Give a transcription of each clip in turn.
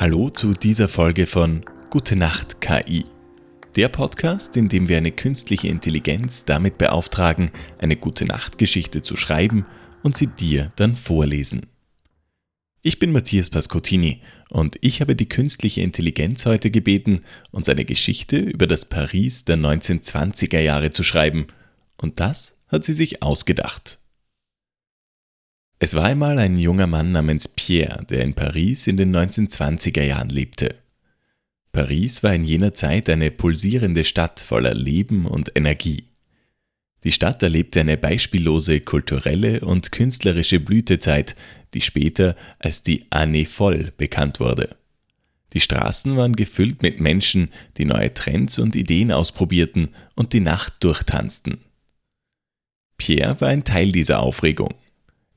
Hallo zu dieser Folge von Gute Nacht KI. Der Podcast, in dem wir eine künstliche Intelligenz damit beauftragen, eine gute Nachtgeschichte zu schreiben und sie dir dann vorlesen. Ich bin Matthias Pascottini und ich habe die künstliche Intelligenz heute gebeten, uns eine Geschichte über das Paris der 1920er Jahre zu schreiben. Und das hat sie sich ausgedacht. Es war einmal ein junger Mann namens Pierre, der in Paris in den 1920er Jahren lebte. Paris war in jener Zeit eine pulsierende Stadt voller Leben und Energie. Die Stadt erlebte eine beispiellose kulturelle und künstlerische Blütezeit, die später als die Année Folle bekannt wurde. Die Straßen waren gefüllt mit Menschen, die neue Trends und Ideen ausprobierten und die Nacht durchtanzten. Pierre war ein Teil dieser Aufregung.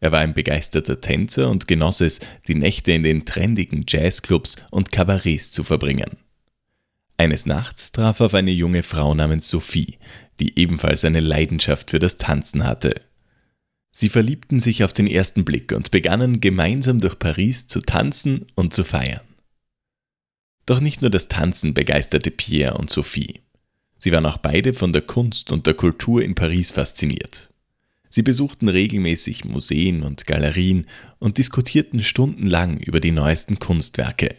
Er war ein begeisterter Tänzer und genoss es, die Nächte in den trendigen Jazzclubs und Kabarets zu verbringen. Eines Nachts traf er auf eine junge Frau namens Sophie, die ebenfalls eine Leidenschaft für das Tanzen hatte. Sie verliebten sich auf den ersten Blick und begannen gemeinsam durch Paris zu tanzen und zu feiern. Doch nicht nur das Tanzen begeisterte Pierre und Sophie. Sie waren auch beide von der Kunst und der Kultur in Paris fasziniert. Sie besuchten regelmäßig Museen und Galerien und diskutierten stundenlang über die neuesten Kunstwerke.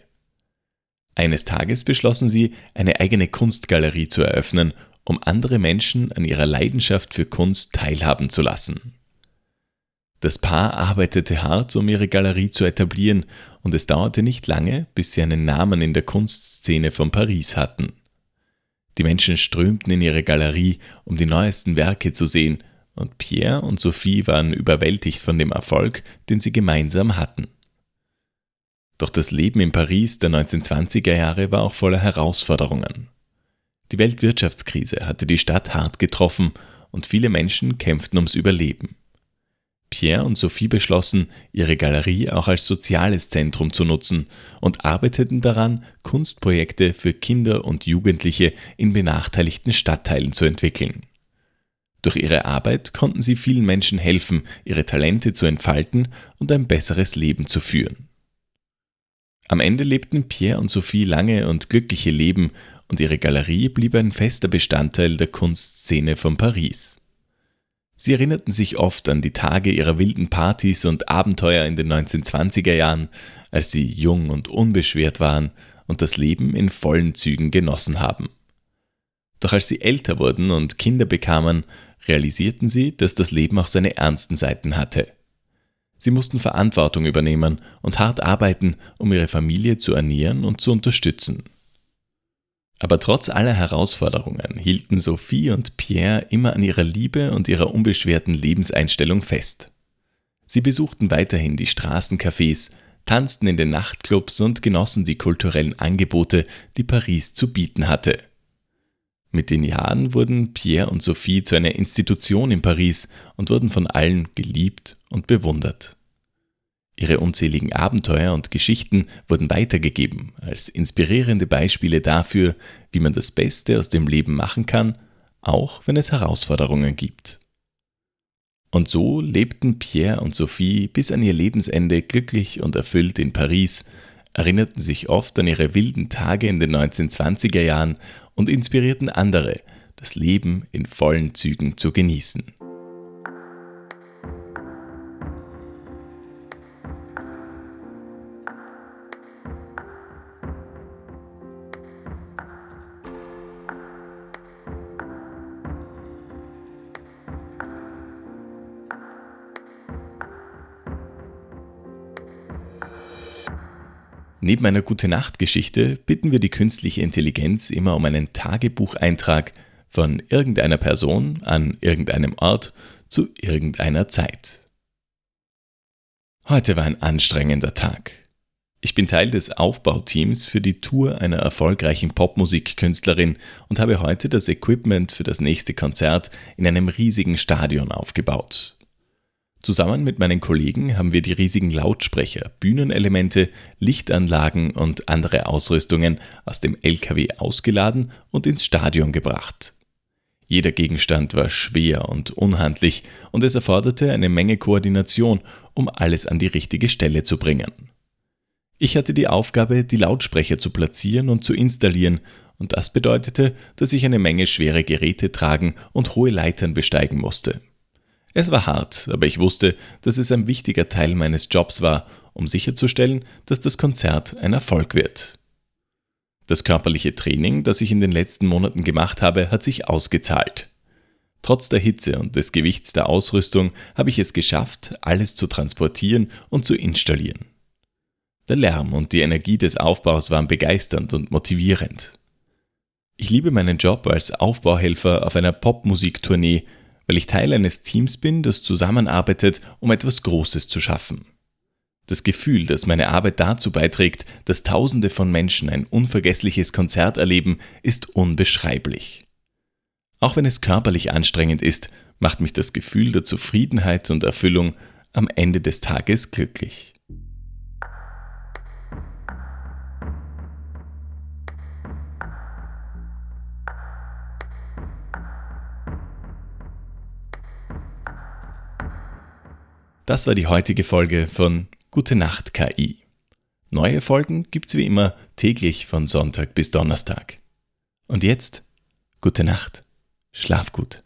Eines Tages beschlossen sie, eine eigene Kunstgalerie zu eröffnen, um andere Menschen an ihrer Leidenschaft für Kunst teilhaben zu lassen. Das Paar arbeitete hart, um ihre Galerie zu etablieren, und es dauerte nicht lange, bis sie einen Namen in der Kunstszene von Paris hatten. Die Menschen strömten in ihre Galerie, um die neuesten Werke zu sehen, und Pierre und Sophie waren überwältigt von dem Erfolg, den sie gemeinsam hatten. Doch das Leben in Paris der 1920er Jahre war auch voller Herausforderungen. Die Weltwirtschaftskrise hatte die Stadt hart getroffen und viele Menschen kämpften ums Überleben. Pierre und Sophie beschlossen, ihre Galerie auch als soziales Zentrum zu nutzen und arbeiteten daran, Kunstprojekte für Kinder und Jugendliche in benachteiligten Stadtteilen zu entwickeln. Durch ihre Arbeit konnten sie vielen Menschen helfen, ihre Talente zu entfalten und ein besseres Leben zu führen. Am Ende lebten Pierre und Sophie lange und glückliche Leben und ihre Galerie blieb ein fester Bestandteil der Kunstszene von Paris. Sie erinnerten sich oft an die Tage ihrer wilden Partys und Abenteuer in den 1920er Jahren, als sie jung und unbeschwert waren und das Leben in vollen Zügen genossen haben. Doch als sie älter wurden und Kinder bekamen, realisierten sie, dass das Leben auch seine ernsten Seiten hatte. Sie mussten Verantwortung übernehmen und hart arbeiten, um ihre Familie zu ernähren und zu unterstützen. Aber trotz aller Herausforderungen hielten Sophie und Pierre immer an ihrer Liebe und ihrer unbeschwerten Lebenseinstellung fest. Sie besuchten weiterhin die Straßencafés, tanzten in den Nachtclubs und genossen die kulturellen Angebote, die Paris zu bieten hatte. Mit den Jahren wurden Pierre und Sophie zu einer Institution in Paris und wurden von allen geliebt und bewundert. Ihre unzähligen Abenteuer und Geschichten wurden weitergegeben als inspirierende Beispiele dafür, wie man das Beste aus dem Leben machen kann, auch wenn es Herausforderungen gibt. Und so lebten Pierre und Sophie bis an ihr Lebensende glücklich und erfüllt in Paris, erinnerten sich oft an ihre wilden Tage in den 1920er Jahren und inspirierten andere, das Leben in vollen Zügen zu genießen. Neben einer Gute-Nacht-Geschichte bitten wir die künstliche Intelligenz immer um einen Tagebucheintrag von irgendeiner Person an irgendeinem Ort zu irgendeiner Zeit. Heute war ein anstrengender Tag. Ich bin Teil des Aufbauteams für die Tour einer erfolgreichen Popmusikkünstlerin und habe heute das Equipment für das nächste Konzert in einem riesigen Stadion aufgebaut. Zusammen mit meinen Kollegen haben wir die riesigen Lautsprecher, Bühnenelemente, Lichtanlagen und andere Ausrüstungen aus dem LKW ausgeladen und ins Stadion gebracht. Jeder Gegenstand war schwer und unhandlich und es erforderte eine Menge Koordination, um alles an die richtige Stelle zu bringen. Ich hatte die Aufgabe, die Lautsprecher zu platzieren und zu installieren, und das bedeutete, dass ich eine Menge schwere Geräte tragen und hohe Leitern besteigen musste. Es war hart, aber ich wusste, dass es ein wichtiger Teil meines Jobs war, um sicherzustellen, dass das Konzert ein Erfolg wird. Das körperliche Training, das ich in den letzten Monaten gemacht habe, hat sich ausgezahlt. Trotz der Hitze und des Gewichts der Ausrüstung habe ich es geschafft, alles zu transportieren und zu installieren. Der Lärm und die Energie des Aufbaus waren begeisternd und motivierend. Ich liebe meinen Job als Aufbauhelfer auf einer Popmusiktournee, weil ich Teil eines Teams bin, das zusammenarbeitet, um etwas Großes zu schaffen. Das Gefühl, dass meine Arbeit dazu beiträgt, dass Tausende von Menschen ein unvergessliches Konzert erleben, ist unbeschreiblich. Auch wenn es körperlich anstrengend ist, macht mich das Gefühl der Zufriedenheit und Erfüllung am Ende des Tages glücklich. Das war die heutige Folge von Gute Nacht KI. Neue Folgen gibt's wie immer täglich von Sonntag bis Donnerstag. Und jetzt, gute Nacht, schlaf gut.